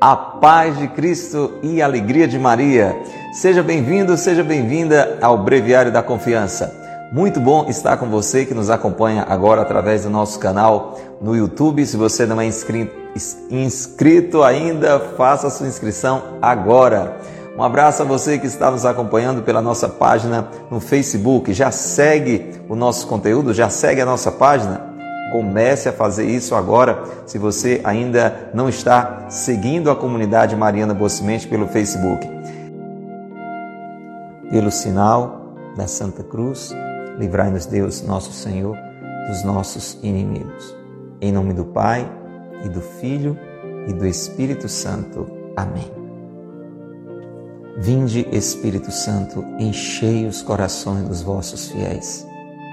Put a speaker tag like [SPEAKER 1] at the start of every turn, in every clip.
[SPEAKER 1] A paz de Cristo e a alegria de Maria. Seja bem-vindo, seja bem-vinda ao Breviário da Confiança. Muito bom estar com você que nos acompanha agora através do nosso canal no YouTube. Se você não é inscrito, ainda, faça sua inscrição agora. Um abraço a você que está nos acompanhando pela nossa página no Facebook. Já segue o nosso conteúdo? Já segue a nossa página? Comece a fazer isso agora, se você ainda não está seguindo a comunidade Mariana Bocimente pelo Facebook. Pelo sinal da Santa Cruz, livrai-nos Deus, nosso Senhor, dos nossos inimigos. Em nome do Pai, e do Filho, e do Espírito Santo. Amém. Vinde, Espírito Santo, enchei os corações dos vossos fiéis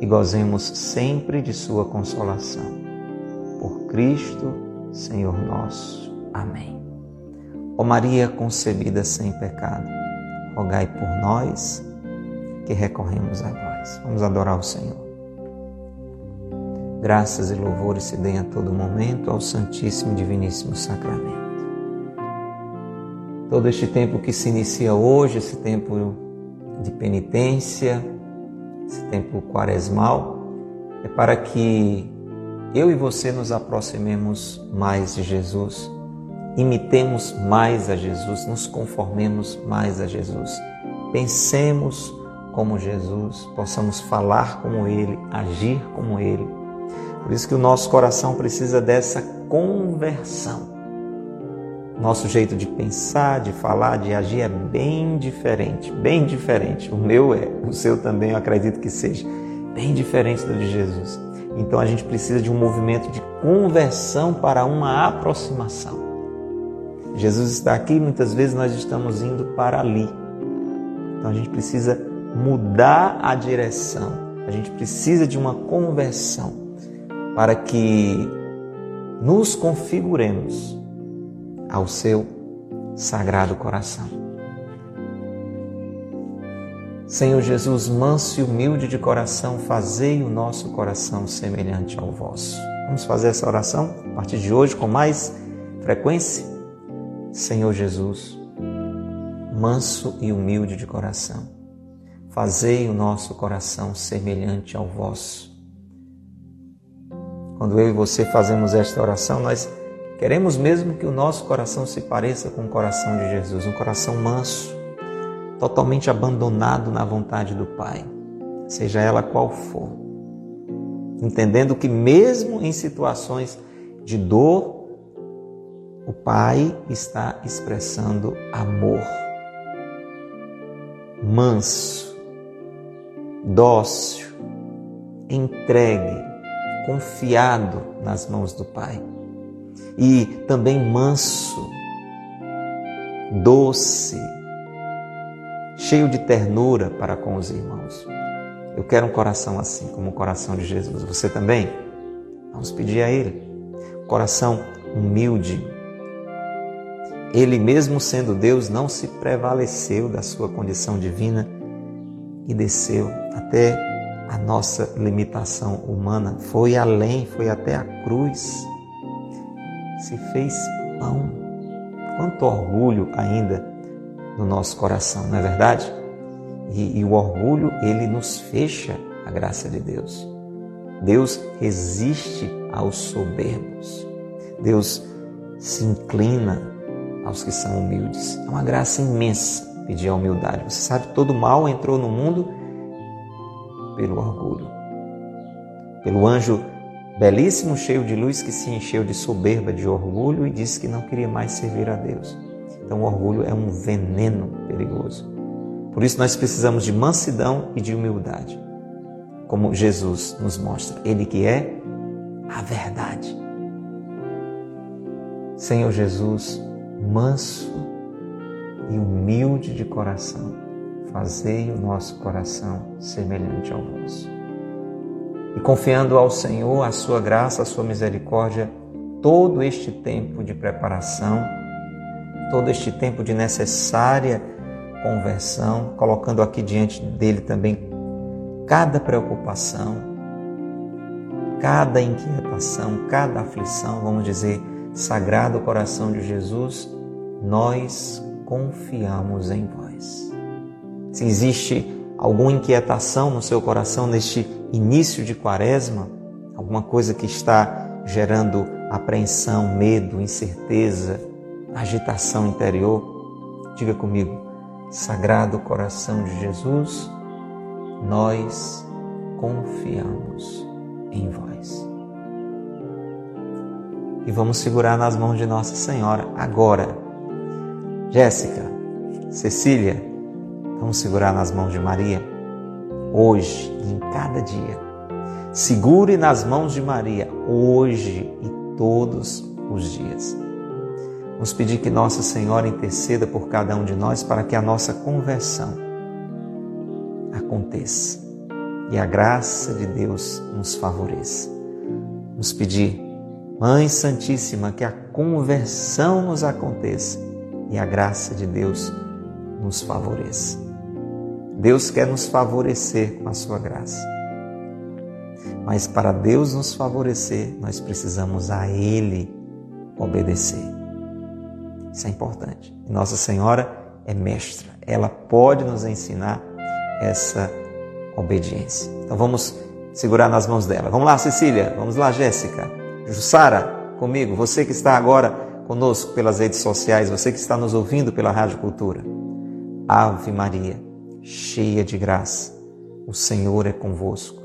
[SPEAKER 1] e gozemos sempre de Sua consolação. Por Cristo, Senhor nosso. Amém. Ó Maria concebida sem pecado, rogai por nós que recorremos a vós. Vamos adorar o Senhor. Graças e louvores se deem a todo momento ao Santíssimo e Diviníssimo Sacramento. Todo este tempo que se inicia hoje, esse tempo de penitência, esse tempo quaresmal, é para que eu e você nos aproximemos mais de Jesus, imitemos mais a Jesus, nos conformemos mais a Jesus, pensemos como Jesus, possamos falar como Ele, agir como Ele. Por isso que o nosso coração precisa dessa conversão. Nosso jeito de pensar, de falar, de agir é bem diferente, bem diferente. O meu é, o seu também eu acredito que seja bem diferente do de Jesus. Então a gente precisa de um movimento de conversão para uma aproximação. Jesus está aqui muitas vezes nós estamos indo para ali. Então a gente precisa mudar a direção. A gente precisa de uma conversão para que nos configuremos ao seu sagrado coração. Senhor Jesus, manso e humilde de coração, fazei o nosso coração semelhante ao vosso. Vamos fazer essa oração a partir de hoje com mais frequência? Senhor Jesus, manso e humilde de coração, fazei o nosso coração semelhante ao vosso. Quando eu e você fazemos esta oração, nós Queremos mesmo que o nosso coração se pareça com o coração de Jesus, um coração manso, totalmente abandonado na vontade do Pai, seja ela qual for. Entendendo que, mesmo em situações de dor, o Pai está expressando amor, manso, dócil, entregue, confiado nas mãos do Pai e também manso, doce, cheio de ternura para com os irmãos. Eu quero um coração assim, como o coração de Jesus. Você também? Vamos pedir a Ele. Coração humilde. Ele, mesmo sendo Deus, não se prevaleceu da sua condição divina e desceu até a nossa limitação humana. Foi além, foi até a cruz se fez pão. Quanto orgulho ainda no nosso coração, não é verdade? E, e o orgulho, ele nos fecha a graça de Deus. Deus resiste aos soberbos. Deus se inclina aos que são humildes. É uma graça imensa pedir a humildade. Você sabe, todo mal entrou no mundo pelo orgulho. Pelo anjo belíssimo, cheio de luz, que se encheu de soberba, de orgulho e disse que não queria mais servir a Deus. Então, o orgulho é um veneno perigoso. Por isso, nós precisamos de mansidão e de humildade, como Jesus nos mostra, Ele que é a verdade. Senhor Jesus, manso e humilde de coração, fazei o nosso coração semelhante ao vosso. E confiando ao Senhor a sua graça, a sua misericórdia, todo este tempo de preparação, todo este tempo de necessária conversão, colocando aqui diante dele também cada preocupação, cada inquietação, cada aflição, vamos dizer, Sagrado Coração de Jesus, nós confiamos em vós. Se existe alguma inquietação no seu coração neste início de quaresma, alguma coisa que está gerando apreensão, medo, incerteza, agitação interior, diga comigo, Sagrado Coração de Jesus, nós confiamos em vós. E vamos segurar nas mãos de Nossa Senhora agora. Jéssica, Cecília, vamos segurar nas mãos de Maria hoje e em cada dia. Segure nas mãos de Maria hoje e todos os dias. Vamos pedir que Nossa Senhora interceda por cada um de nós para que a nossa conversão aconteça e a graça de Deus nos favoreça. Vamos pedir, Mãe Santíssima, que a conversão nos aconteça e a graça de Deus nos favoreça. Deus quer nos favorecer com a sua graça. Mas para Deus nos favorecer, nós precisamos a Ele obedecer. Isso é importante. Nossa Senhora é mestra, ela pode nos ensinar essa obediência. Então vamos segurar nas mãos dela. Vamos lá, Cecília. Vamos lá, Jéssica. Jussara, comigo. Você que está agora conosco pelas redes sociais, você que está nos ouvindo pela Rádio Cultura. Ave Maria, cheia de graça, o Senhor é convosco.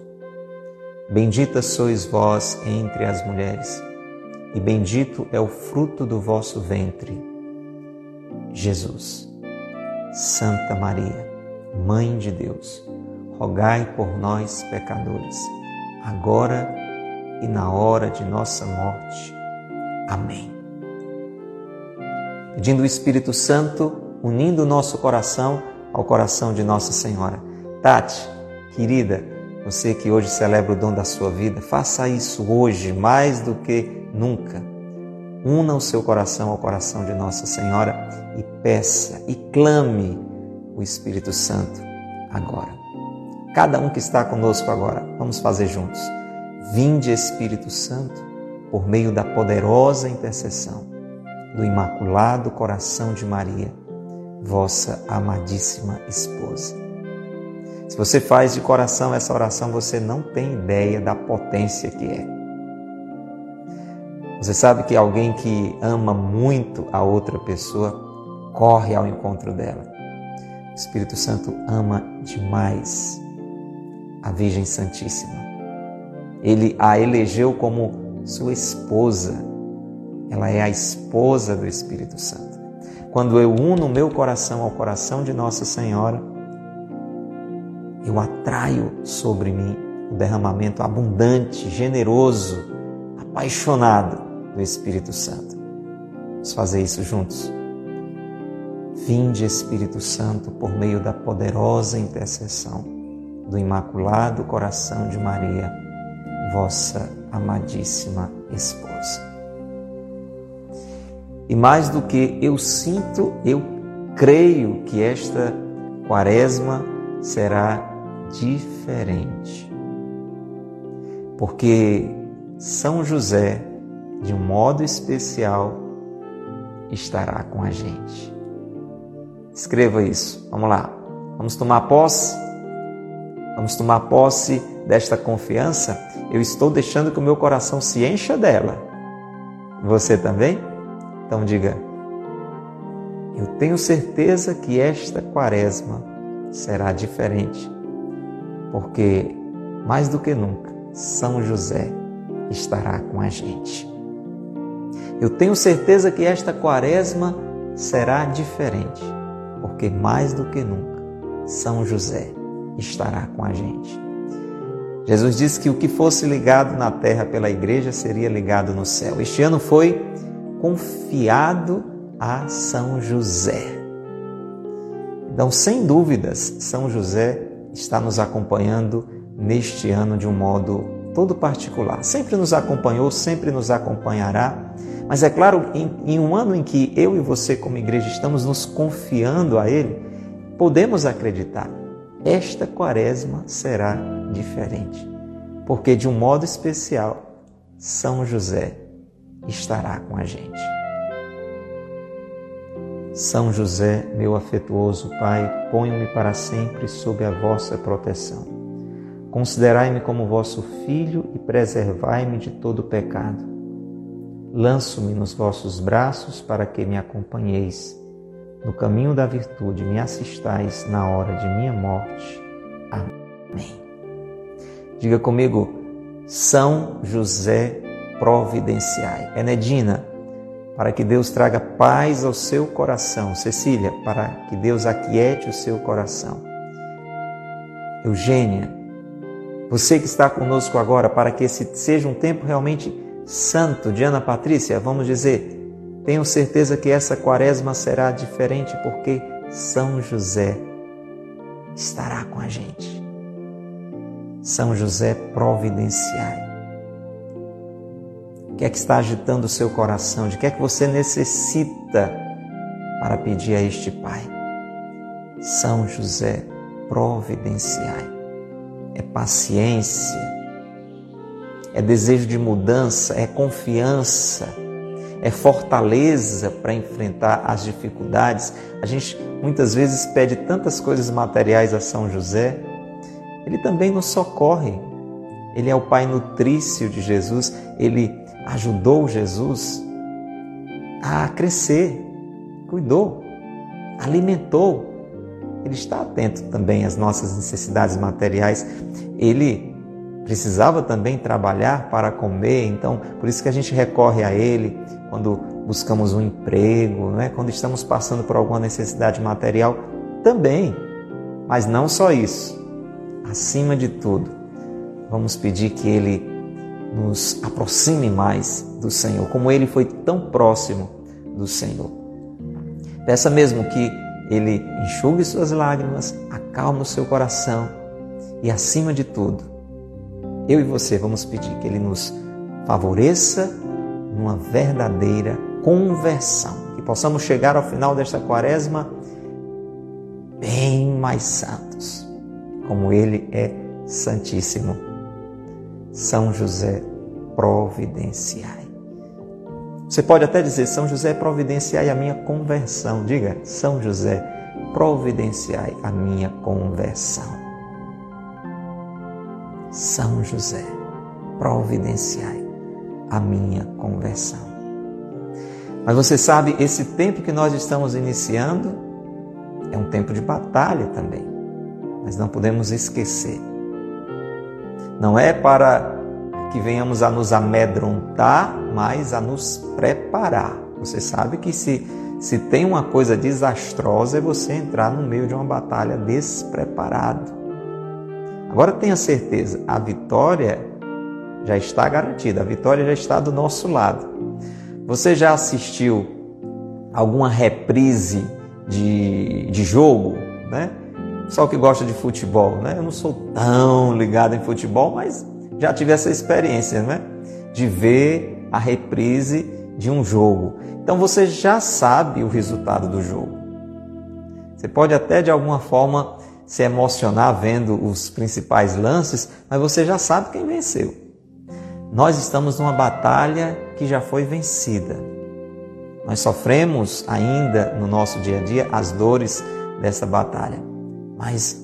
[SPEAKER 1] Bendita sois vós entre as mulheres, e bendito é o fruto do vosso ventre, Jesus. Santa Maria, Mãe de Deus, rogai por nós, pecadores, agora e na hora de nossa morte. Amém. Pedindo o Espírito Santo, unindo o nosso coração ao coração de Nossa Senhora. Tati, querida, você que hoje celebra o dom da sua vida, faça isso hoje mais do que nunca. Una o seu coração ao coração de Nossa Senhora e peça e clame o Espírito Santo agora. Cada um que está conosco agora, vamos fazer juntos. Vinde, Espírito Santo, por meio da poderosa intercessão do Imaculado Coração de Maria, vossa amadíssima esposa. Se você faz de coração essa oração, você não tem ideia da potência que é. Você sabe que alguém que ama muito a outra pessoa corre ao encontro dela. O Espírito Santo ama demais a Virgem Santíssima. Ele a elegeu como sua esposa. Ela é a esposa do Espírito Santo. Quando eu uno o meu coração ao coração de Nossa Senhora, eu atraio sobre mim o derramamento abundante, generoso, apaixonado do Espírito Santo. Vamos fazer isso juntos. Vinde, Espírito Santo, por meio da poderosa intercessão do Imaculado Coração de Maria, vossa amadíssima esposa. E mais do que eu sinto, eu creio que esta quaresma será diferente. Porque São José, de um modo especial, estará com a gente. Escreva isso. Vamos lá. Vamos tomar posse? Vamos tomar posse desta confiança? Eu estou deixando que o meu coração se encha dela. Você também? Então diga: Eu tenho certeza que esta quaresma será diferente, porque mais do que nunca, São José estará com a gente. Eu tenho certeza que esta quaresma será diferente porque mais do que nunca, São José estará com a gente. Jesus disse que o que fosse ligado na terra pela igreja seria ligado no céu. Este ano foi confiado a São José. Então, sem dúvidas, São José está nos acompanhando neste ano de um modo todo particular. Sempre nos acompanhou, sempre nos acompanhará. Mas é claro, em, em, um ano em que eu e você, como igreja, estamos nos confiando a Ele, podemos acreditar: esta quaresma será diferente. Porque, de um modo especial, São José estará com a gente. São José, meu afetuoso Pai, ponho-me para sempre sob a vossa proteção. Considerai-me como vosso filho e preservai-me de todo pecado. Lanço-me nos vossos braços para que me acompanheis. No caminho da virtude me assistais na hora de minha morte. Amém. Diga comigo, São José providenciai. Enedina, para que Deus traga paz ao seu coração. Cecília, para que Deus aquiete o seu coração. Eugênia, você que está conosco agora, para que esse seja um tempo realmente santo. Diana Patrícia, vamos dizer, tenho certeza que essa quaresma será diferente porque São José estará com a gente. São José providenciai. O que é que está agitando o seu coração? De que é que você necessita para pedir a este Pai? São José, providenciai. É paciência, é desejo de mudança, é confiança, é fortaleza para enfrentar as dificuldades. A gente muitas vezes pede tantas coisas materiais a São José, ele também nos socorre. Ele é o Pai nutrício de Jesus, ele ajudou Jesus a crescer, cuidou, alimentou. Ele está atento também às nossas necessidades materiais. Ele precisava também trabalhar para comer, então por isso que a gente recorre a ele quando buscamos um emprego, não é? quando estamos passando por alguma necessidade material também. Mas não só isso. Acima de tudo, vamos pedir que ele nos aproxime mais do Senhor, como ele foi tão próximo do Senhor. Peça mesmo que ele enxugue suas lágrimas, acalme o seu coração e, acima de tudo, eu e você vamos pedir que ele nos favoreça numa verdadeira conversão, que possamos chegar ao final desta quaresma bem mais santos, como ele é santíssimo são José, providenciai. Você pode até dizer, São José, providenciai a minha conversão. Diga, São José, providenciai a minha conversão. São José, providenciai a minha conversão. Mas você sabe, esse tempo que nós estamos iniciando é um tempo de batalha também. Mas não podemos esquecer não é para que venhamos a nos amedrontar, mas a nos preparar. Você sabe que se, se tem uma coisa desastrosa é você entrar no meio de uma batalha despreparado. Agora tenha certeza, a vitória já está garantida, a vitória já está do nosso lado. Você já assistiu alguma reprise de, de jogo, né? Só que gosta de futebol, né? Eu não sou tão ligado em futebol, mas já tive essa experiência, né? De ver a reprise de um jogo. Então você já sabe o resultado do jogo. Você pode até de alguma forma se emocionar vendo os principais lances, mas você já sabe quem venceu. Nós estamos numa batalha que já foi vencida. Nós sofremos ainda no nosso dia a dia as dores dessa batalha. Mas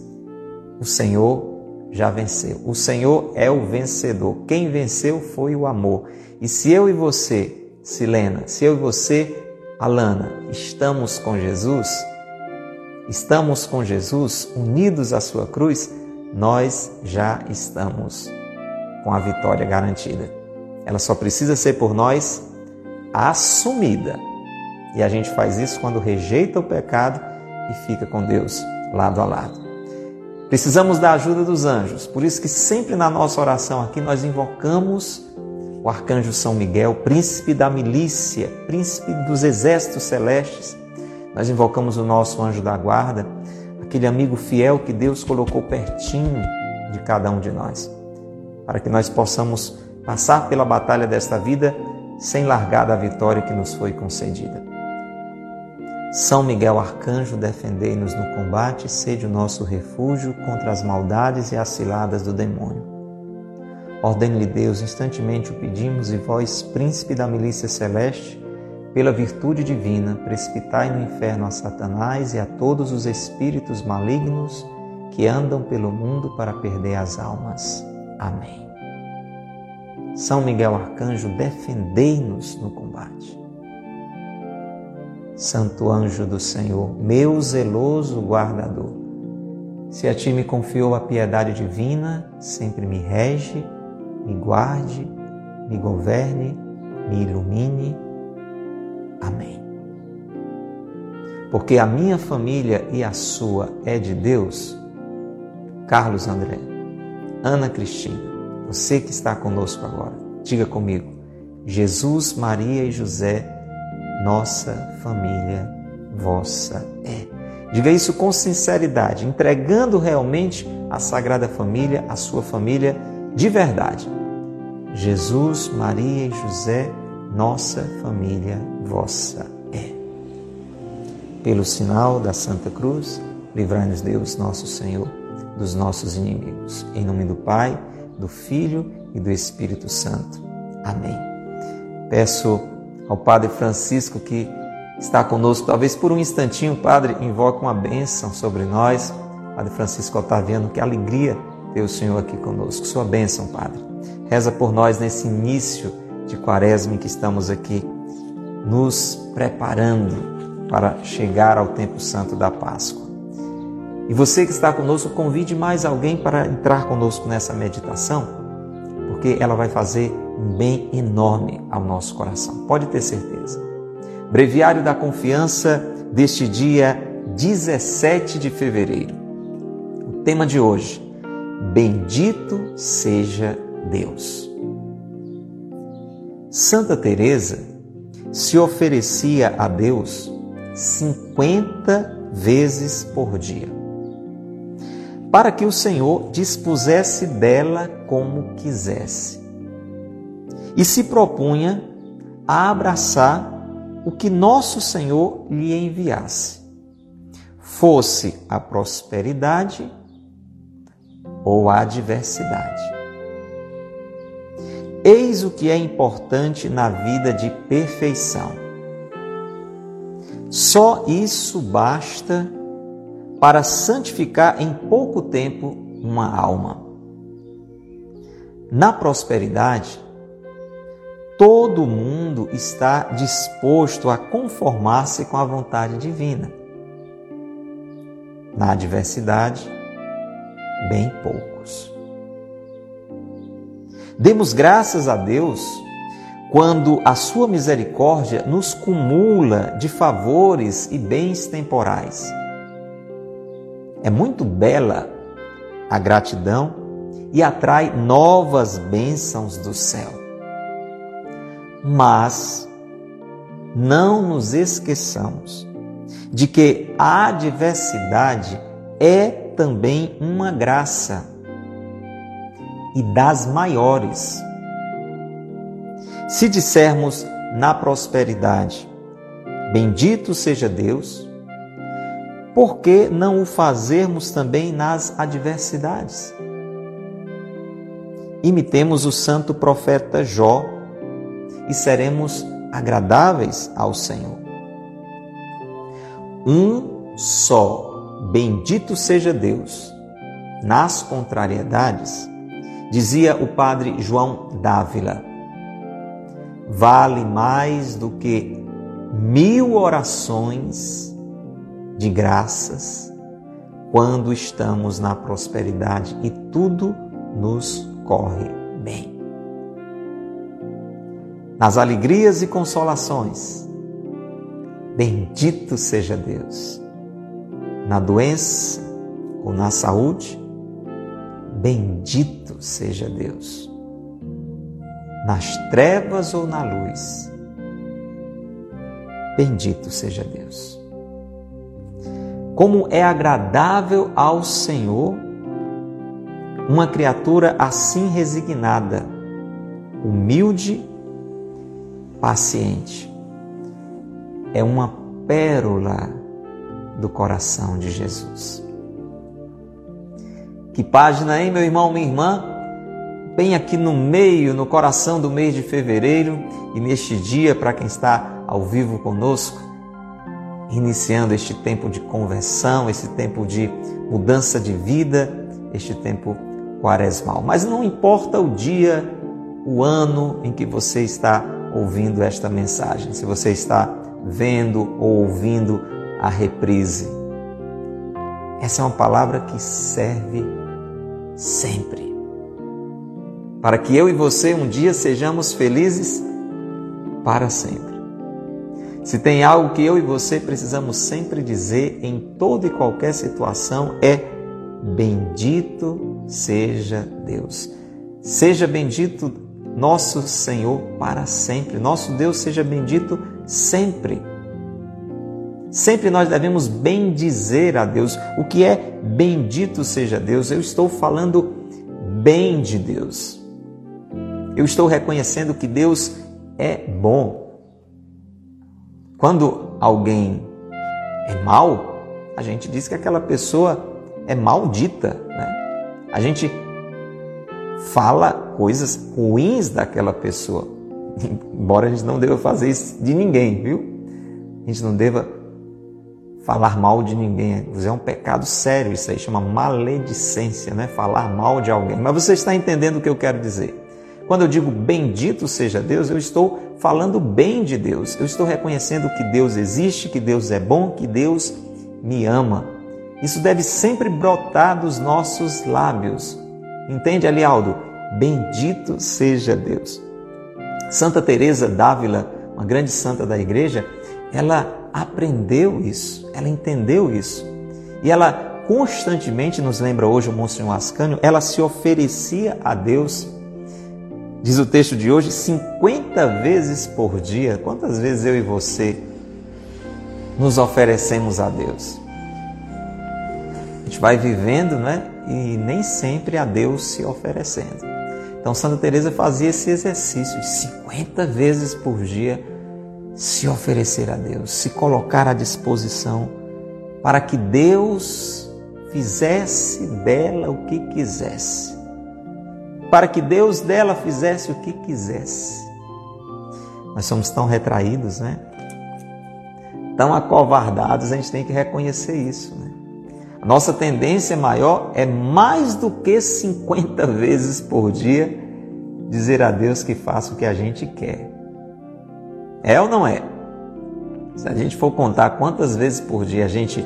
[SPEAKER 1] o Senhor já venceu. O Senhor é o vencedor. Quem venceu foi o amor. E se eu e você, Silena, se eu e você, Alana, estamos com Jesus, estamos com Jesus, unidos à sua cruz, nós já estamos com a vitória garantida. Ela só precisa ser por nós assumida. E a gente faz isso quando rejeita o pecado e fica com Deus lado a lado. Precisamos da ajuda dos anjos, por isso que sempre na nossa oração aqui nós invocamos o arcanjo São Miguel, príncipe da milícia, príncipe dos exércitos celestes. Nós invocamos o nosso anjo da guarda, aquele amigo fiel que Deus colocou pertinho de cada um de nós, para que nós possamos passar pela batalha desta vida sem largar da vitória que nos foi concedida. São Miguel Arcanjo, defendei-nos no combate, sede o nosso refúgio contra as maldades e as ciladas do demônio. Ordene-lhe Deus, instantemente o pedimos, e vós, príncipe da milícia celeste, pela virtude divina, precipitai no inferno a Satanás e a todos os espíritos malignos que andam pelo mundo para perder as almas. Amém. São Miguel Arcanjo, defendei-nos no combate. Santo anjo do Senhor, meu zeloso guardador, se a ti me confiou a piedade divina, sempre me rege me guarde, me governe, me ilumine. Amém. Porque a minha família e a sua é de Deus. Carlos André, Ana Cristina, você que está conosco agora, diga comigo: Jesus, Maria e José, nossa família, vossa é. Diga isso com sinceridade, entregando realmente a Sagrada Família, a sua família de verdade. Jesus, Maria e José, nossa família vossa é. Pelo sinal da Santa Cruz, livrai-nos Deus, nosso Senhor, dos nossos inimigos. Em nome do Pai, do Filho e do Espírito Santo. Amém. Peço ao Padre Francisco que está conosco, talvez por um instantinho, Padre, invoque uma bênção sobre nós. Padre Francisco Otaviano, que alegria ter o Senhor aqui conosco. Sua bênção, Padre. Reza por nós nesse início de quaresma em que estamos aqui, nos preparando para chegar ao tempo santo da Páscoa. E você que está conosco, convide mais alguém para entrar conosco nessa meditação, porque ela vai fazer um bem enorme ao nosso coração. Pode ter certeza. Breviário da Confiança deste dia 17 de fevereiro. O tema de hoje: Bendito seja Deus. Santa Teresa se oferecia a Deus 50 vezes por dia, para que o Senhor dispusesse dela como quisesse. E se propunha a abraçar o que nosso Senhor lhe enviasse, fosse a prosperidade ou a adversidade. Eis o que é importante na vida de perfeição. Só isso basta para santificar em pouco tempo uma alma. Na prosperidade, todo mundo está disposto a conformar-se com a vontade divina. Na adversidade, bem poucos. Demos graças a Deus quando a sua misericórdia nos cumula de favores e bens temporais. É muito bela a gratidão e atrai novas bênçãos do céu. Mas não nos esqueçamos de que a adversidade é também uma graça e das maiores. Se dissermos na prosperidade, bendito seja Deus, por que não o fazermos também nas adversidades? Imitemos o santo profeta Jó e seremos agradáveis ao Senhor. Um só Bendito seja Deus. Nas contrariedades, dizia o padre João Dávila, vale mais do que mil orações de graças quando estamos na prosperidade e tudo nos corre bem. Nas alegrias e consolações, bendito seja Deus na doença ou na saúde, bendito seja Deus. nas trevas ou na luz. Bendito seja Deus. Como é agradável ao Senhor uma criatura assim resignada, humilde, paciente. É uma pérola do coração de Jesus. Que página, hein, meu irmão, minha irmã? Bem aqui no meio, no coração do mês de fevereiro e neste dia, para quem está ao vivo conosco, iniciando este tempo de conversão, este tempo de mudança de vida, este tempo quaresmal. Mas não importa o dia, o ano em que você está ouvindo esta mensagem, se você está vendo ou ouvindo a reprise. Essa é uma palavra que serve sempre. Para que eu e você um dia sejamos felizes para sempre. Se tem algo que eu e você precisamos sempre dizer em toda e qualquer situação é bendito seja Deus. Seja bendito nosso Senhor para sempre. Nosso Deus seja bendito sempre. Sempre nós devemos bendizer a Deus. O que é bendito seja Deus? Eu estou falando bem de Deus. Eu estou reconhecendo que Deus é bom. Quando alguém é mal, a gente diz que aquela pessoa é maldita. Né? A gente fala coisas ruins daquela pessoa, embora a gente não deva fazer isso de ninguém, viu? A gente não deva falar mal de ninguém. É um pecado sério, isso aí chama maledicência, né? Falar mal de alguém. Mas você está entendendo o que eu quero dizer? Quando eu digo bendito seja Deus, eu estou falando bem de Deus. Eu estou reconhecendo que Deus existe, que Deus é bom, que Deus me ama. Isso deve sempre brotar dos nossos lábios. Entende, Alialdo? Bendito seja Deus. Santa Teresa d'Ávila, uma grande santa da igreja, ela aprendeu isso, ela entendeu isso. E ela constantemente nos lembra hoje o Monsenhor Ascânio, ela se oferecia a Deus, diz o texto de hoje, 50 vezes por dia. Quantas vezes eu e você nos oferecemos a Deus? A gente vai vivendo, né? E nem sempre a Deus se oferecendo. Então Santa Teresa fazia esse exercício 50 vezes por dia se oferecer a Deus, se colocar à disposição para que Deus fizesse dela o que quisesse. Para que Deus dela fizesse o que quisesse. Nós somos tão retraídos, né? Tão acovardados, a gente tem que reconhecer isso, né? A nossa tendência maior é mais do que 50 vezes por dia dizer a Deus que faça o que a gente quer. É ou não é? Se a gente for contar quantas vezes por dia a gente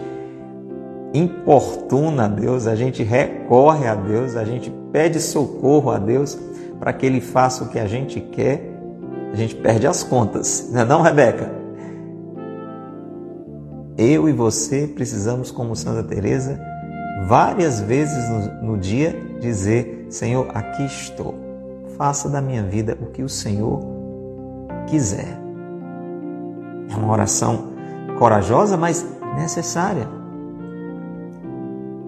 [SPEAKER 1] importuna a Deus, a gente recorre a Deus, a gente pede socorro a Deus para que Ele faça o que a gente quer, a gente perde as contas, não é não, Rebeca? Eu e você precisamos, como Santa Teresa, várias vezes no, no dia dizer: Senhor, aqui estou. Faça da minha vida o que o Senhor quiser. É uma oração corajosa, mas necessária.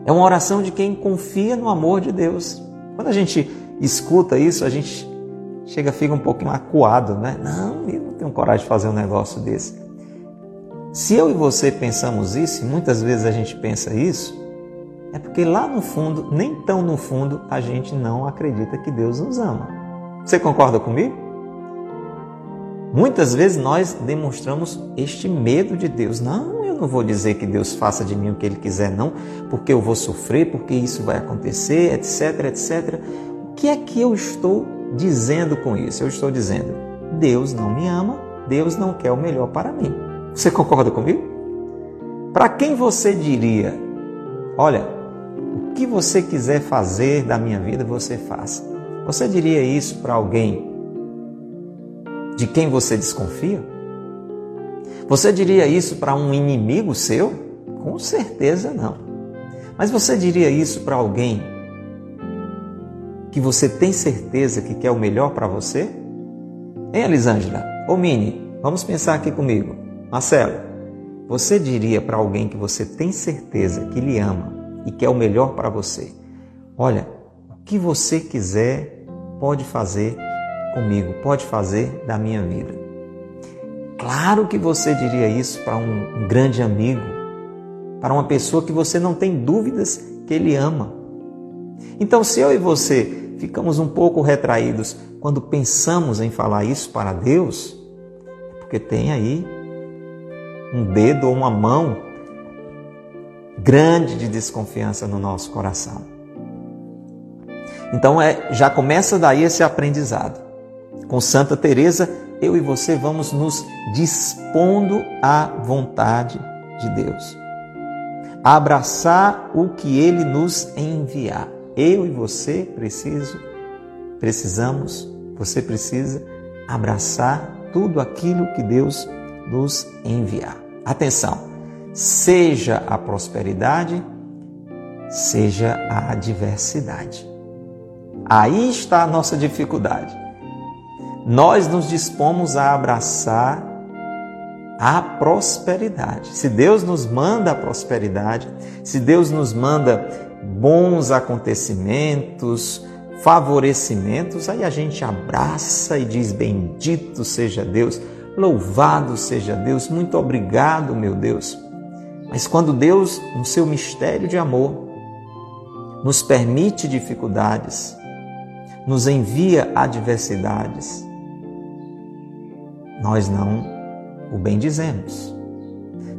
[SPEAKER 1] É uma oração de quem confia no amor de Deus. Quando a gente escuta isso, a gente chega, fica um pouquinho acuado, né? Não, eu não tenho coragem de fazer um negócio desse. Se eu e você pensamos isso, e muitas vezes a gente pensa isso, é porque lá no fundo, nem tão no fundo, a gente não acredita que Deus nos ama. Você concorda comigo? Muitas vezes nós demonstramos este medo de Deus. Não, não vou dizer que Deus faça de mim o que Ele quiser, não, porque eu vou sofrer, porque isso vai acontecer, etc, etc. O que é que eu estou dizendo com isso? Eu estou dizendo, Deus não me ama, Deus não quer o melhor para mim. Você concorda comigo? Para quem você diria, olha, o que você quiser fazer da minha vida, você faça. Você diria isso para alguém de quem você desconfia? Você diria isso para um inimigo seu? Com certeza não. Mas você diria isso para alguém que você tem certeza que quer o melhor para você? Hein, Elisângela? Ô Mini, vamos pensar aqui comigo. Marcelo, você diria para alguém que você tem certeza que lhe ama e que é o melhor para você: olha, o que você quiser pode fazer comigo, pode fazer da minha vida. Claro que você diria isso para um, grande amigo, para uma pessoa que você não tem dúvidas que ele ama. Então, se eu e você ficamos um pouco retraídos quando pensamos em falar isso para Deus, é porque tem aí um dedo ou uma mão grande de desconfiança no nosso coração. Então é, já começa daí esse aprendizado. Com Santa Teresa, eu e você vamos nos dispondo à vontade de Deus. abraçar o que ele nos enviar. Eu e você preciso, precisamos, você precisa abraçar tudo aquilo que Deus nos enviar. Atenção, seja a prosperidade, seja a adversidade. Aí está a nossa dificuldade. Nós nos dispomos a abraçar a prosperidade. Se Deus nos manda a prosperidade, se Deus nos manda bons acontecimentos, favorecimentos, aí a gente abraça e diz: Bendito seja Deus Louvado seja Deus, muito obrigado, meu Deus. Mas quando Deus, no seu mistério de amor, nos permite dificuldades, nos envia adversidades, nós não o bendizemos,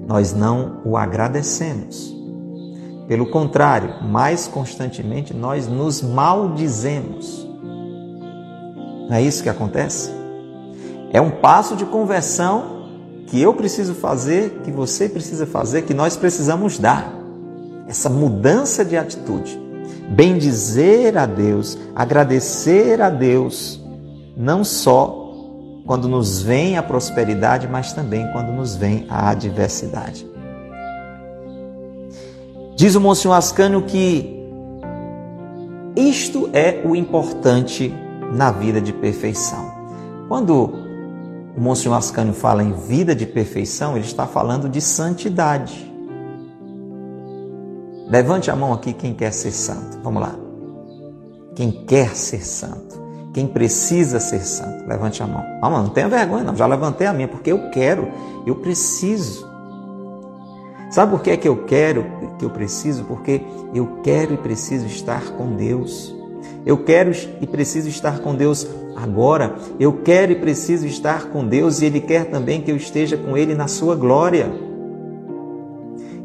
[SPEAKER 1] nós não o agradecemos. Pelo contrário, mais constantemente nós nos maldizemos. Não é isso que acontece? É um passo de conversão que eu preciso fazer, que você precisa fazer, que nós precisamos dar. Essa mudança de atitude. Bendizer a Deus, agradecer a Deus, não só quando nos vem a prosperidade, mas também quando nos vem a adversidade. Diz o Monsenhor Ascânio que isto é o importante na vida de perfeição. Quando o Monsenhor Ascânio fala em vida de perfeição, ele está falando de santidade. Levante a mão aqui quem quer ser santo. Vamos lá. Quem quer ser santo. Quem precisa ser santo. Levante a mão. Vamos, não tenha vergonha, não. Já levantei a minha, porque eu quero, eu preciso. Sabe por que é que eu quero, que eu preciso? Porque eu quero e preciso estar com Deus. Eu quero e preciso estar com Deus agora. Eu quero e preciso estar com Deus e Ele quer também que eu esteja com Ele na sua glória.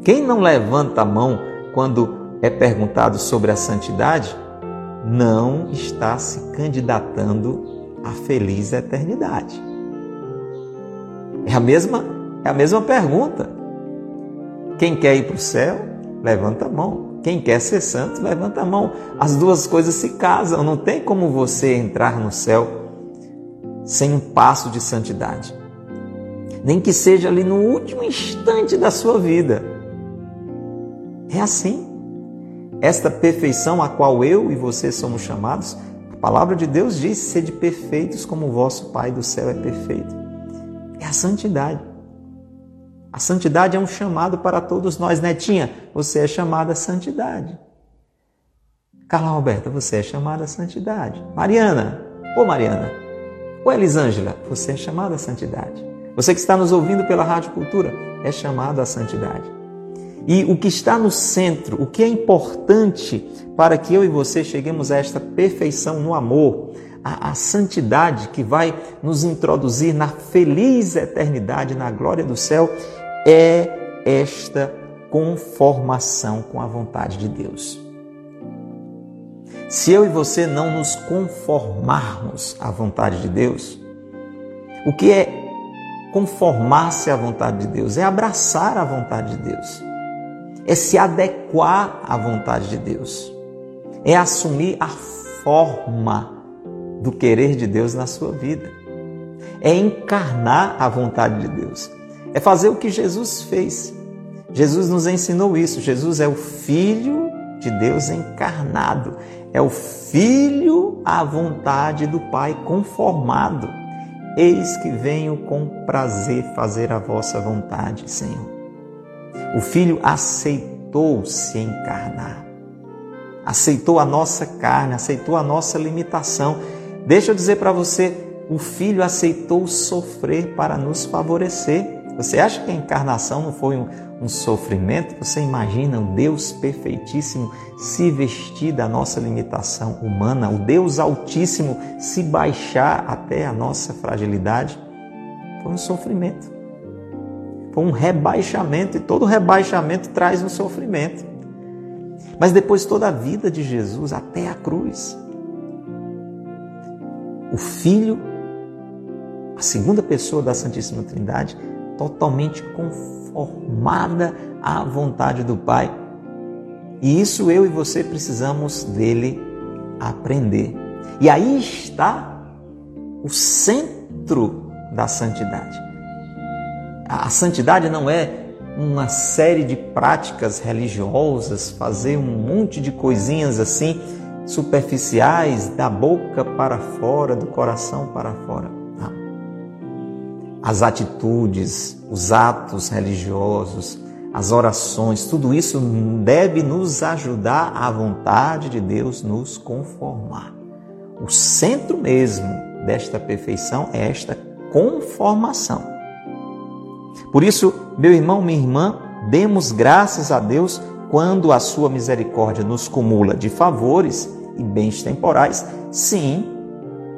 [SPEAKER 1] Quem não levanta a mão quando é perguntado sobre a santidade, não está se candidatando à feliz eternidade. É a mesma, é a mesma pergunta. Quem quer ir para o céu, levanta a mão. Quem quer ser santo, levanta a mão. As duas coisas se casam. Não tem como você entrar no céu sem um passo de santidade. Nem que seja ali no último instante da sua vida. É assim. Esta perfeição a qual eu e você somos chamados, a palavra de Deus diz: sede perfeitos como o vosso Pai do céu é perfeito. É a santidade. A santidade é um chamado para todos nós. Netinha, você é chamada santidade. Carla Roberta, você é chamada santidade. Mariana, ô Mariana, ô Elisângela, você é chamada santidade. Você que está nos ouvindo pela Rádio Cultura é chamado à santidade. E o que está no centro, o que é importante para que eu e você cheguemos a esta perfeição no amor, a, a, santidade que vai nos introduzir na feliz eternidade, na glória do céu, é esta conformação com a vontade de Deus. Se eu e você não nos conformarmos à vontade de Deus, o que é conformar-se à vontade de Deus? É abraçar a vontade de Deus, é se adequar à vontade de Deus, é assumir a forma do querer de Deus na sua vida, é encarnar a vontade de Deus. É fazer o que Jesus fez. Jesus nos ensinou isso. Jesus é o Filho de Deus encarnado. É o Filho à vontade do Pai conformado. eis que venho com prazer fazer a vossa vontade, Senhor. O Filho aceitou se encarnar, aceitou a nossa carne, aceitou a nossa limitação. Deixa eu dizer para você, o Filho aceitou sofrer para nos favorecer. Você acha que a encarnação não foi um, um sofrimento? Você imagina o Deus perfeitíssimo se vestir da nossa limitação humana, o Deus Altíssimo se baixar até a nossa fragilidade? Foi um sofrimento. Foi um rebaixamento, e todo rebaixamento traz um sofrimento. Mas depois toda a vida de Jesus até a cruz. O Filho, a segunda pessoa da Santíssima Trindade, totalmente conformada à vontade do Pai. E isso eu e você precisamos dele aprender. E aí está o centro da santidade. A santidade não é uma série de práticas religiosas, fazer um monte de coisinhas assim superficiais, da boca para fora, do coração para fora as atitudes, os atos religiosos, as orações, tudo isso deve nos ajudar à vontade de Deus nos conformar. O centro mesmo desta perfeição é esta conformação. Por isso, meu irmão, minha irmã, demos graças a Deus quando a sua misericórdia nos cumula de favores e bens temporais. Sim,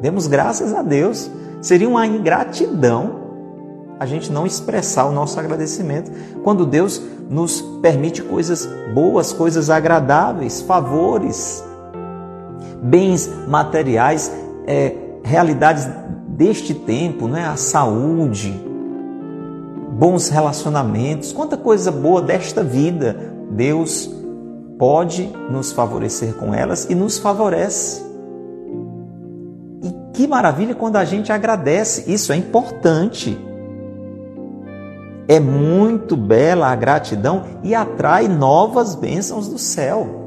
[SPEAKER 1] demos graças a Deus. Seria uma ingratidão a gente não expressar o nosso agradecimento quando Deus nos permite coisas boas, coisas agradáveis, favores, bens materiais, é, realidades deste tempo, não é? a saúde, bons relacionamentos, quanta coisa boa desta vida Deus pode nos favorecer com elas e nos favorece. E que maravilha quando a gente agradece, isso é importante. É muito bela a gratidão e atrai novas bênçãos do céu.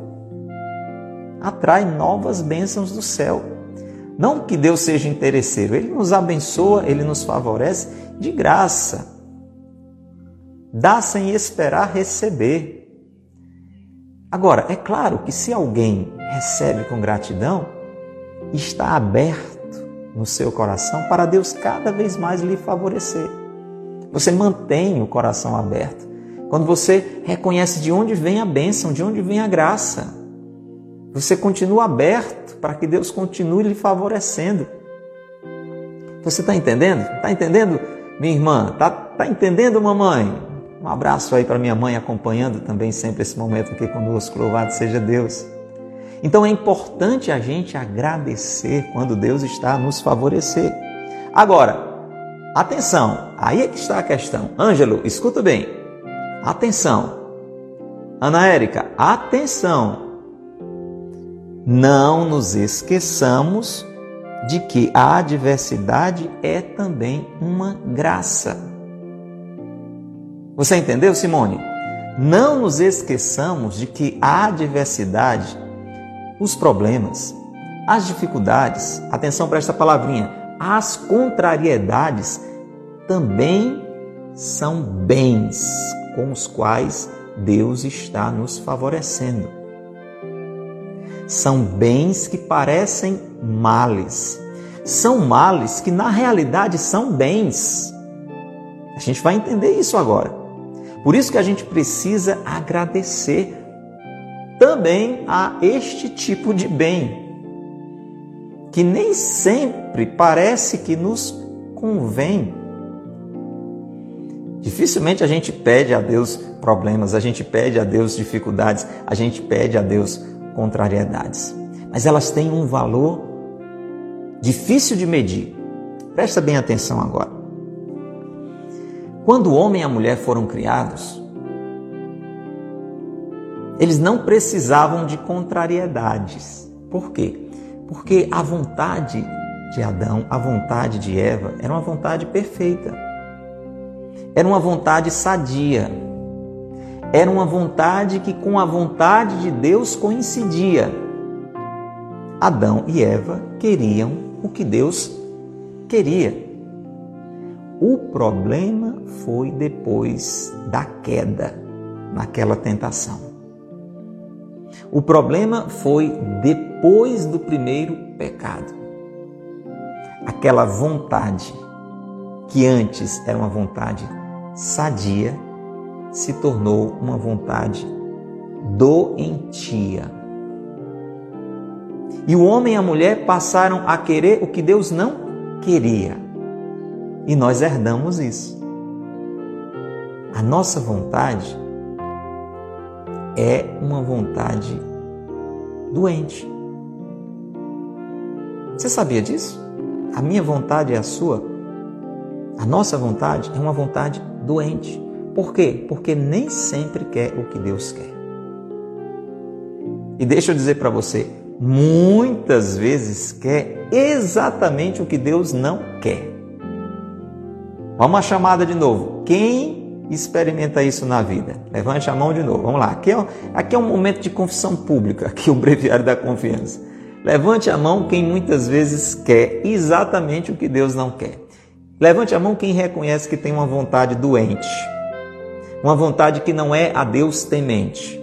[SPEAKER 1] Atrai novas bênçãos do céu. Não que Deus seja interesseiro, Ele nos abençoa, Ele nos favorece de graça. Dá sem esperar receber. Agora, é claro que se alguém recebe com gratidão, está aberto no seu coração para Deus cada vez mais lhe favorecer. Você mantém o coração aberto. Quando você reconhece de onde vem a bênção, de onde vem a graça, você continua aberto para que Deus continue lhe favorecendo. Você está entendendo? Está entendendo, minha irmã? Está tá entendendo, mamãe? Um abraço aí para minha mãe acompanhando também sempre esse momento aqui conosco. Louvado seja Deus. Então é importante a gente agradecer quando Deus está a nos favorecer. Agora, Atenção, aí é que está a questão. Ângelo, escuta bem. Atenção. Ana Érica, atenção. Não nos esqueçamos de que a adversidade é também uma graça. Você entendeu, Simone? Não nos esqueçamos de que a adversidade, os problemas, as dificuldades, atenção para esta palavrinha, as contrariedades também são bens com os quais Deus está nos favorecendo. São bens que parecem males. São males que na realidade são bens. A gente vai entender isso agora. Por isso que a gente precisa agradecer também a este tipo de bem que nem sempre parece que nos convém. Dificilmente a gente pede a Deus problemas, a gente pede a Deus dificuldades, a gente pede a Deus contrariedades. Mas elas têm um valor difícil de medir. Presta bem atenção agora. Quando o homem e a mulher foram criados, eles não precisavam de contrariedades. Por quê? Porque a vontade de Adão, a vontade de Eva, era uma vontade perfeita. Era uma vontade sadia. Era uma vontade que com a vontade de Deus coincidia. Adão e Eva queriam o que Deus queria. O problema foi depois da queda, naquela tentação. O problema foi depois do primeiro pecado. Aquela vontade que antes era uma vontade sadia se tornou uma vontade doentia. E o homem e a mulher passaram a querer o que Deus não queria. E nós herdamos isso. A nossa vontade é uma vontade doente. Você sabia disso? A minha vontade é a sua. A nossa vontade é uma vontade doente. Por quê? Porque nem sempre quer o que Deus quer. E deixa eu dizer para você, muitas vezes quer exatamente o que Deus não quer. Vamos à chamada de novo. Quem experimenta isso na vida? Levante a mão de novo. Vamos lá. Aqui é, aqui é um momento de confissão pública, aqui é o breviário da confiança. Levante a mão quem muitas vezes quer exatamente o que Deus não quer. Levante a mão quem reconhece que tem uma vontade doente uma vontade que não é a Deus temente.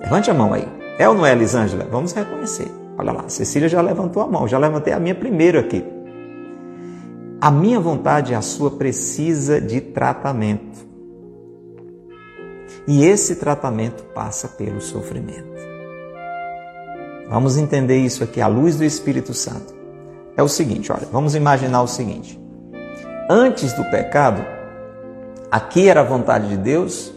[SPEAKER 1] Levante a mão aí. É ou não é, Elisângela? Vamos reconhecer. Olha lá, Cecília já levantou a mão, já levantei a minha primeiro aqui. A minha vontade, a sua, precisa de tratamento. E esse tratamento passa pelo sofrimento. Vamos entender isso aqui à luz do Espírito Santo. É o seguinte, olha, vamos imaginar o seguinte. Antes do pecado, Aqui era a vontade de Deus,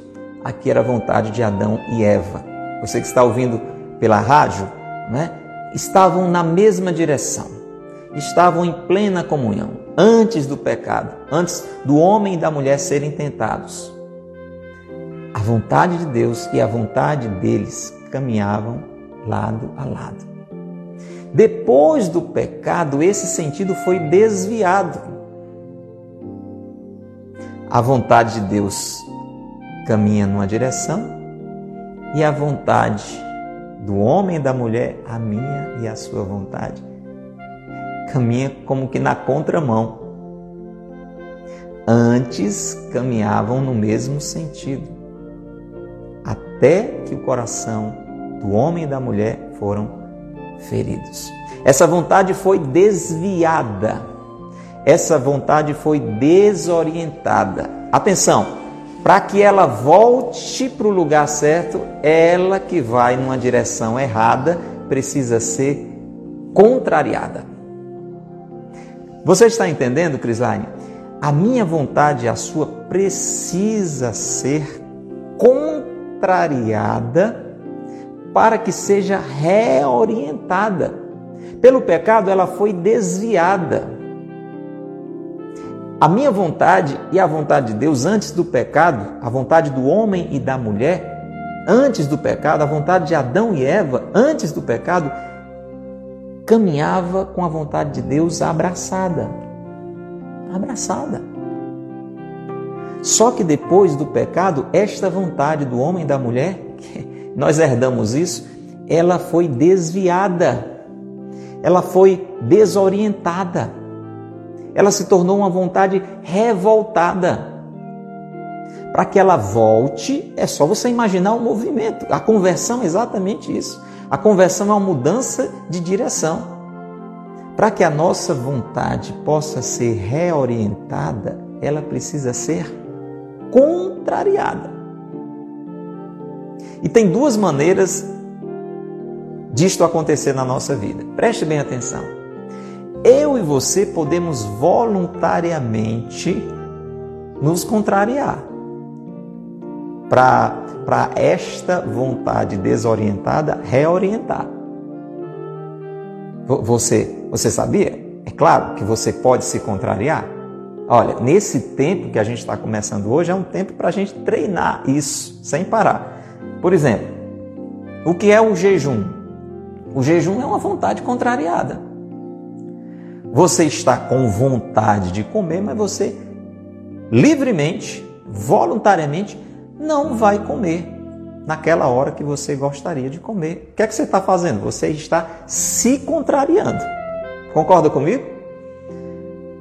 [SPEAKER 1] aqui era a vontade de Adão e Eva. Você que está ouvindo pela rádio, né? estavam na mesma direção, estavam em plena comunhão, antes do pecado, antes do homem e da mulher serem tentados. A vontade de Deus e a vontade deles caminhavam lado a lado. Depois do pecado, esse sentido foi desviado a vontade de Deus caminha numa direção e a vontade do homem e da mulher, a minha e a sua vontade, caminha como que na contramão. Antes caminhavam no mesmo sentido, até que o coração do homem e da mulher foram feridos. Essa vontade foi desviada essa vontade foi desorientada. Atenção, para que ela volte para o lugar certo, ela que vai numa direção errada precisa ser contrariada. Você está entendendo, Crislaine? A minha vontade e a sua precisa ser contrariada para que seja reorientada. Pelo pecado, ela foi desviada. A minha vontade e a vontade de Deus antes do pecado, a vontade do homem e da mulher, antes do pecado, a vontade de Adão e Eva, antes do pecado, caminhava com a vontade de Deus abraçada. Abraçada. Só que depois do pecado, esta vontade do homem e da mulher, nós herdamos isso, ela foi desviada, ela foi desorientada ela se tornou uma vontade revoltada. Para que ela volte, é só você imaginar o movimento. A conversão é exatamente isso. A conversão é uma mudança de direção. Para que a nossa vontade possa ser reorientada, ela precisa ser contrariada. E tem duas maneiras disto acontecer na nossa vida. Preste bem atenção eu e você podemos voluntariamente nos contrariar para esta vontade desorientada reorientar. Você, você sabia? É claro que você pode se contrariar. Olha, nesse tempo que a gente está começando hoje, é um tempo para a gente treinar isso sem parar. Por exemplo, o que é o jejum? O jejum é uma vontade contrariada. Você está com vontade de comer, mas você livremente, voluntariamente, não vai comer naquela hora que você gostaria de comer. O que é que você está fazendo? Você está se contrariando. Concorda comigo?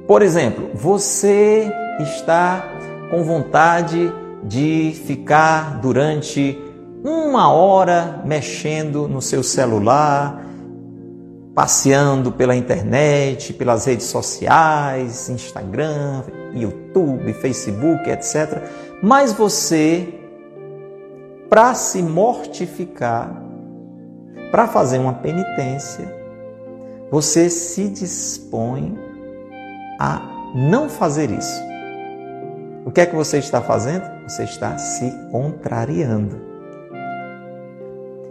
[SPEAKER 1] Por exemplo, você está com vontade de ficar durante uma hora mexendo no seu celular, passeando pela internet, pelas redes sociais, Instagram, YouTube, Facebook, etc. Mas você, para se mortificar, para fazer uma penitência, você se dispõe a não fazer isso. O que é que você está fazendo? Você está se contrariando.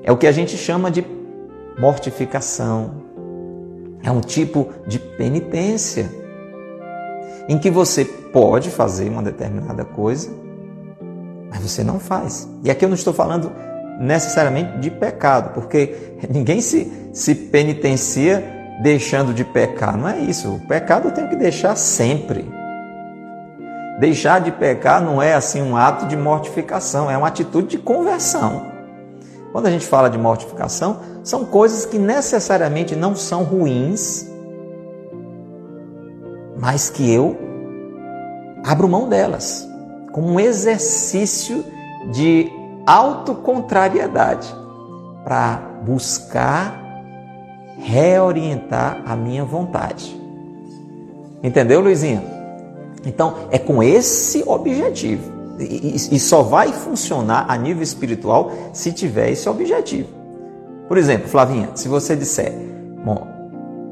[SPEAKER 1] É o que a gente chama de mortificação. É um tipo de penitência em que você pode fazer uma determinada coisa, mas você não faz. E aqui eu não estou falando necessariamente de pecado, porque ninguém se, se penitencia deixando de pecar. Não é isso. O pecado eu tenho que deixar sempre. Deixar de pecar não é assim um ato de mortificação, é uma atitude de conversão. Quando a gente fala de mortificação, são coisas que necessariamente não são ruins, mas que eu abro mão delas, como um exercício de autocontrariedade, para buscar reorientar a minha vontade. Entendeu, Luizinho? Então, é com esse objetivo. E, só vai funcionar a nível espiritual se tiver esse objetivo. Por exemplo, Flavinha, se você disser, bom,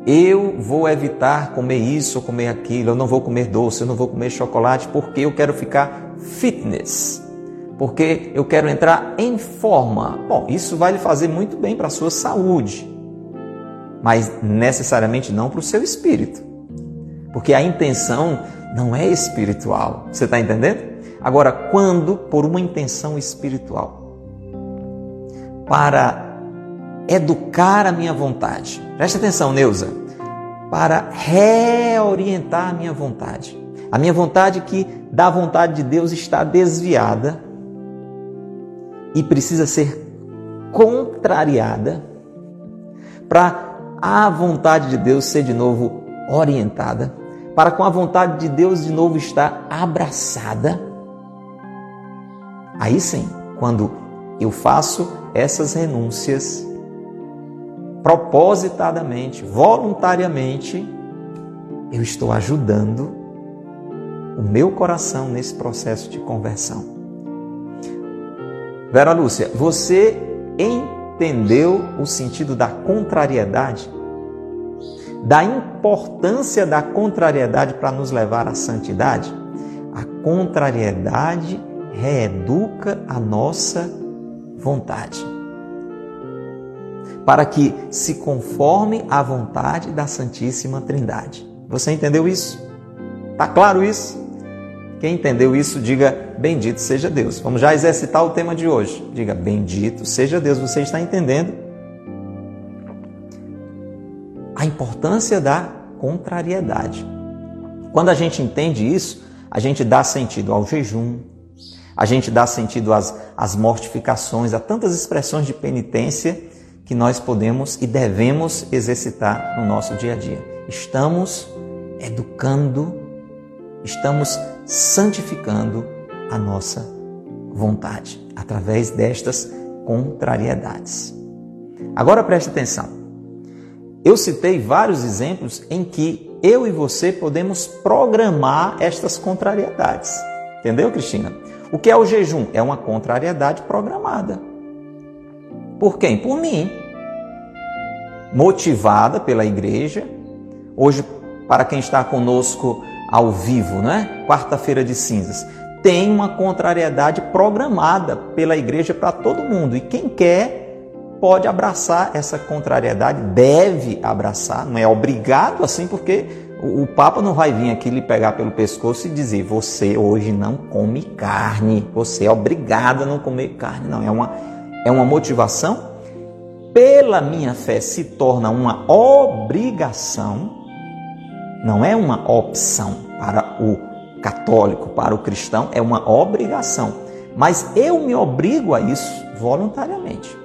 [SPEAKER 1] eu vou evitar comer isso ou comer aquilo, eu não vou comer doce, eu não vou comer chocolate porque eu quero ficar fitness, porque eu quero entrar em forma. Bom, isso vai lhe fazer muito bem para a sua saúde, mas necessariamente não para o seu espírito, porque a intenção não é espiritual. Você está entendendo? Agora, quando por uma intenção espiritual, para educar a minha vontade, preste atenção, Neuza, para reorientar a minha vontade. A minha vontade que da vontade de Deus está desviada e precisa ser contrariada para a vontade de Deus ser de novo orientada para com a vontade de Deus de novo estar abraçada, aí sim, quando eu faço essas renúncias propositadamente, voluntariamente, eu estou ajudando o meu coração nesse processo de conversão. Vera Lúcia, você entendeu o sentido da contrariedade? da importância da contrariedade para nos levar à santidade? A contrariedade reeduca a nossa vontade. Para que se conforme à vontade da Santíssima Trindade. Você entendeu isso? Tá claro isso? Quem entendeu isso, diga bendito seja Deus. Vamos já exercitar o tema de hoje. Diga bendito seja Deus. Você está entendendo? a importância da contrariedade. Quando a gente entende isso, a gente dá sentido ao jejum, a gente dá sentido às, às mortificações, a tantas expressões de penitência que nós podemos e devemos exercitar no nosso dia a dia. Estamos educando, estamos santificando a nossa vontade através destas contrariedades. Agora preste atenção. Eu citei vários exemplos em que eu e você podemos programar estas contrariedades. Entendeu, Cristina? O que é o jejum? É uma contrariedade programada. Por quem? Por mim. Motivada pela igreja. Hoje, para quem está conosco ao vivo, né? Quarta-feira de cinzas. Tem uma contrariedade programada pela igreja para todo mundo. E quem quer pode abraçar essa contrariedade, deve abraçar, não é obrigado assim, porque o Papa não vai vir aqui lhe pegar pelo pescoço e dizer: você hoje não come carne, você é obrigado a não comer carne. Não, é uma, é uma motivação. Pela minha fé se torna uma obrigação, não é uma opção para o católico, para o cristão, é uma obrigação. Mas eu me obrigo a isso voluntariamente.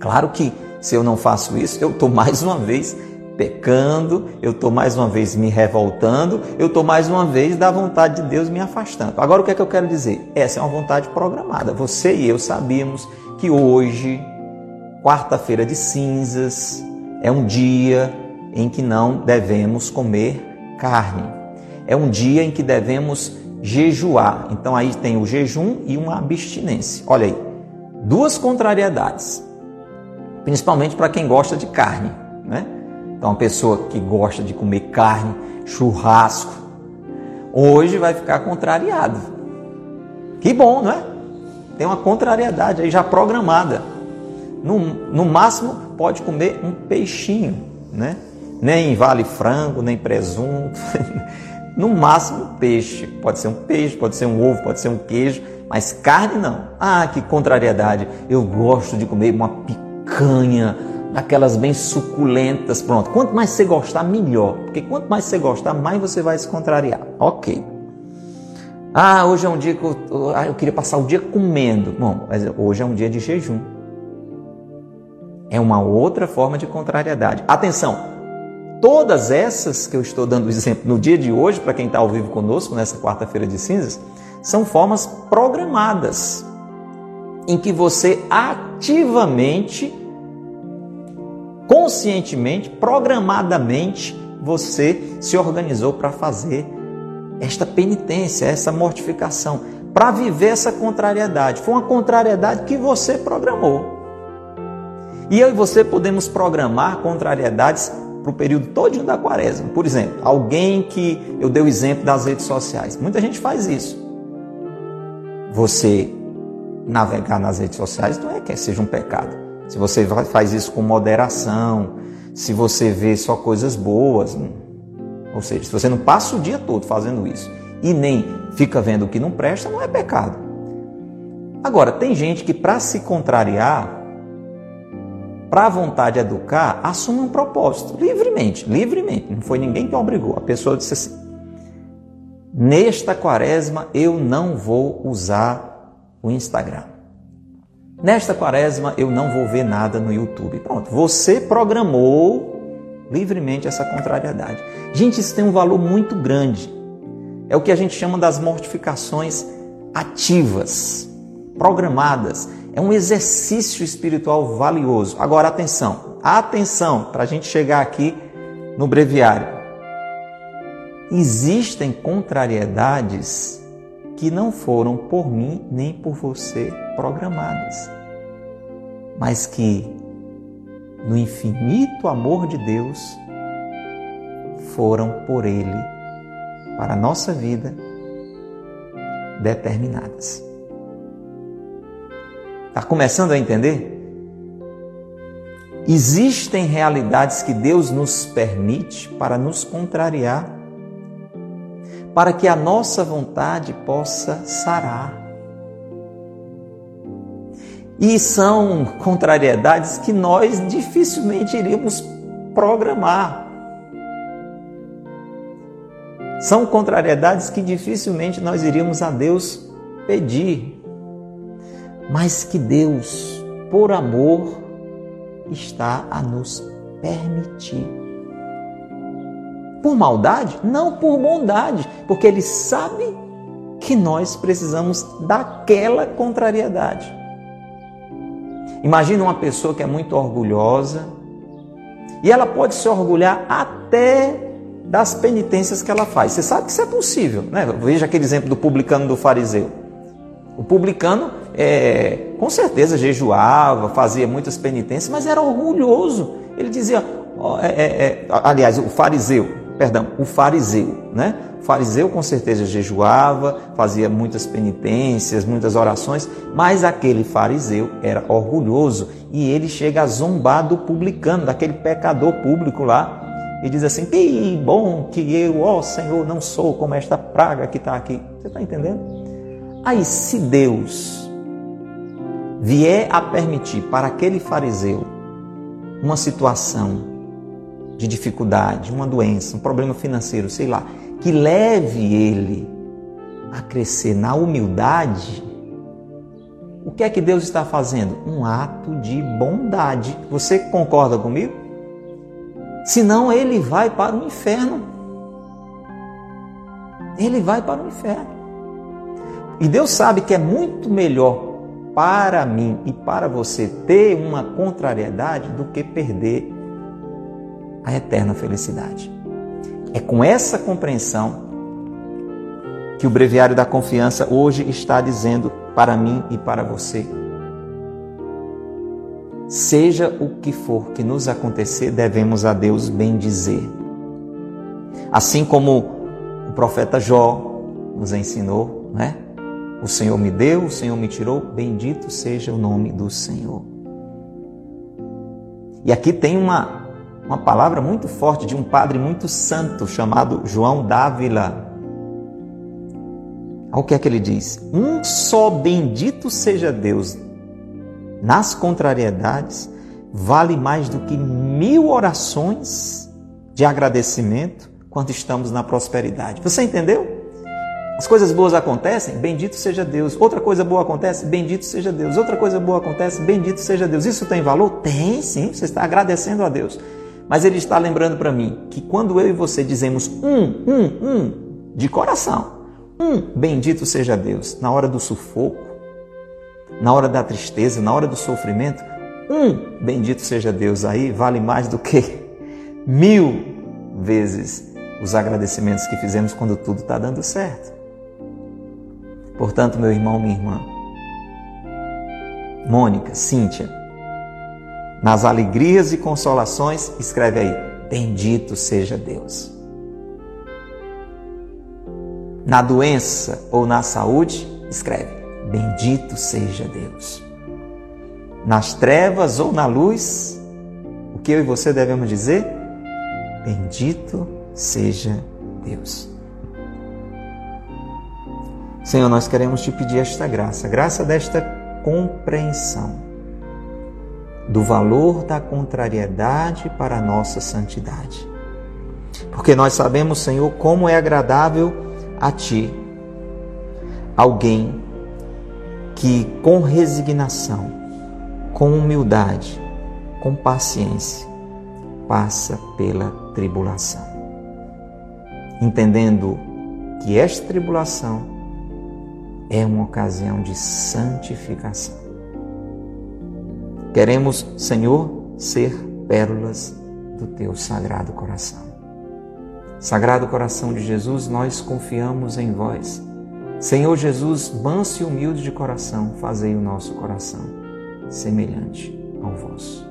[SPEAKER 1] Claro que se eu não faço isso, eu estou mais uma vez pecando, eu estou mais uma vez me revoltando, eu estou mais uma vez da vontade de Deus me afastando. Agora o que é que eu quero dizer? Essa é uma vontade programada. Você e eu sabíamos que hoje, quarta-feira de cinzas, é um dia em que não devemos comer carne. É um dia em que devemos jejuar. Então aí tem o jejum e uma abstinência. Olha aí, duas contrariedades. Principalmente para quem gosta de carne? Então, uma pessoa que gosta de comer carne, churrasco, hoje vai ficar contrariado. Que bom, não é? Tem uma contrariedade aí já programada. No, no máximo, pode comer um peixinho, né? Nem vale frango, nem presunto. no máximo, peixe. Pode ser um peixe, pode ser um ovo, pode ser um queijo, mas carne não. Ah, que contrariedade. Eu gosto de comer uma picanha daquelas bem suculentas, pronto. Quanto mais você gostar, melhor. Porque quanto mais você gostar, mais você vai se contrariar. Ok. Ah, hoje é um dia que eu, ah, eu queria passar o dia comendo. Bom, mas hoje é um dia de jejum. É uma outra forma de contrariedade. Atenção, todas essas que eu estou dando exemplo no dia de hoje, para quem está ao vivo conosco, nessa quarta-feira de cinzas, são formas programadas, em que você ativamente conscientemente, programadamente, você se organizou para fazer esta penitência, essa mortificação, para viver essa contrariedade. Foi uma contrariedade que você programou. E eu e você podemos programar contrariedades para o período todo da quaresma. Por exemplo, alguém que eu dei o exemplo das redes sociais. Muita gente faz isso. Você navegar nas redes sociais não é que seja um pecado se você faz isso com moderação, se você vê só coisas boas, ou seja, se você não passa o dia todo fazendo isso e nem fica vendo o que não presta, não é pecado. Agora, tem gente que para se contrariar, para a vontade de educar, assume um propósito, livremente, livremente, não foi ninguém que obrigou. A pessoa disse assim: Nesta quaresma eu não vou usar o Instagram. Nesta quaresma eu não vou ver nada no YouTube. Pronto, você programou livremente essa contrariedade. Gente, isso tem um valor muito grande. É o que a gente chama das mortificações ativas, programadas. É um exercício espiritual valioso. Agora, atenção, atenção, para a gente chegar aqui no breviário. Existem contrariedades que não foram por mim nem por você programadas, mas que no infinito amor de Deus foram por Ele para a nossa vida determinadas. Está começando a entender? Existem realidades que Deus nos permite para nos contrariar, para que a nossa vontade possa sarar. E são contrariedades que nós dificilmente iríamos programar. São contrariedades que dificilmente nós iríamos a Deus pedir, mas que Deus, por amor, está a nos permitir. Por maldade? Não por bondade, porque Ele sabe que nós precisamos daquela contrariedade. Imagina uma pessoa que é muito orgulhosa e ela pode se orgulhar até das penitências que ela faz. Você sabe que isso é possível, né? Veja aquele exemplo do publicano do fariseu. O publicano, é, com certeza, jejuava, fazia muitas penitências, mas era orgulhoso. Ele dizia, é, é, é, aliás, o fariseu, perdão, o fariseu, né? O fariseu com certeza jejuava, fazia muitas penitências, muitas orações, mas aquele fariseu era orgulhoso e ele chega a zombar do publicano, daquele pecador público lá, e diz assim: Que bom que eu, ó Senhor, não sou como esta praga que está aqui. Você está entendendo? Aí, se Deus vier a permitir para aquele fariseu uma situação de dificuldade, uma doença, um problema financeiro, sei lá, que leve ele a crescer na humildade, o que é que Deus está fazendo? Um ato de bondade. Você concorda comigo? Senão ele vai para o inferno. Ele vai para o inferno. E Deus sabe que é muito melhor para mim e para você ter uma contrariedade do que perder a eterna felicidade. É com essa compreensão que o Breviário da Confiança hoje está dizendo para mim e para você. Seja o que for que nos acontecer, devemos a Deus bem dizer. Assim como o profeta Jó nos ensinou, né? O Senhor me deu, o Senhor me tirou, bendito seja o nome do Senhor. E aqui tem uma, uma palavra muito forte de um padre muito santo chamado João Dávila. Olha o que é que ele diz: Um só bendito seja Deus nas contrariedades vale mais do que mil orações de agradecimento quando estamos na prosperidade. Você entendeu? As coisas boas acontecem, bendito seja Deus. Outra coisa boa acontece, bendito seja Deus. Outra coisa boa acontece, bendito seja Deus. Isso tem valor? Tem, sim. Você está agradecendo a Deus. Mas ele está lembrando para mim que quando eu e você dizemos um, um, um, de coração, um, bendito seja Deus, na hora do sufoco, na hora da tristeza, na hora do sofrimento, um, bendito seja Deus, aí vale mais do que mil vezes os agradecimentos que fizemos quando tudo está dando certo. Portanto, meu irmão, minha irmã, Mônica, Cíntia, nas alegrias e consolações, escreve aí: Bendito seja Deus. Na doença ou na saúde, escreve: Bendito seja Deus. Nas trevas ou na luz, o que eu e você devemos dizer? Bendito seja Deus. Senhor, nós queremos te pedir esta graça, graça desta compreensão do valor da contrariedade para a nossa santidade. Porque nós sabemos, Senhor, como é agradável a Ti alguém que com resignação, com humildade, com paciência, passa pela tribulação. Entendendo que esta tribulação é uma ocasião de santificação. Queremos, Senhor, ser pérolas do teu sagrado coração. Sagrado coração de Jesus, nós confiamos em vós. Senhor Jesus, manso e humilde de coração, fazei o nosso coração semelhante ao vosso.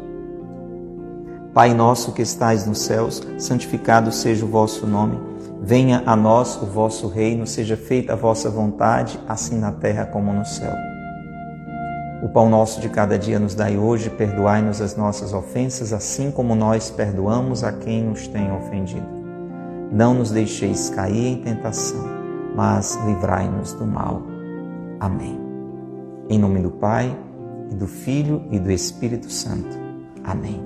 [SPEAKER 1] Pai nosso que estais nos céus, santificado seja o vosso nome. Venha a nós o vosso reino, seja feita a vossa vontade, assim na terra como no céu. O pão nosso de cada dia nos dai hoje, perdoai-nos as nossas ofensas, assim como nós perdoamos a quem nos tem ofendido. Não nos deixeis cair em tentação, mas livrai-nos do mal. Amém. Em nome do Pai, e do Filho e do Espírito Santo. Amém.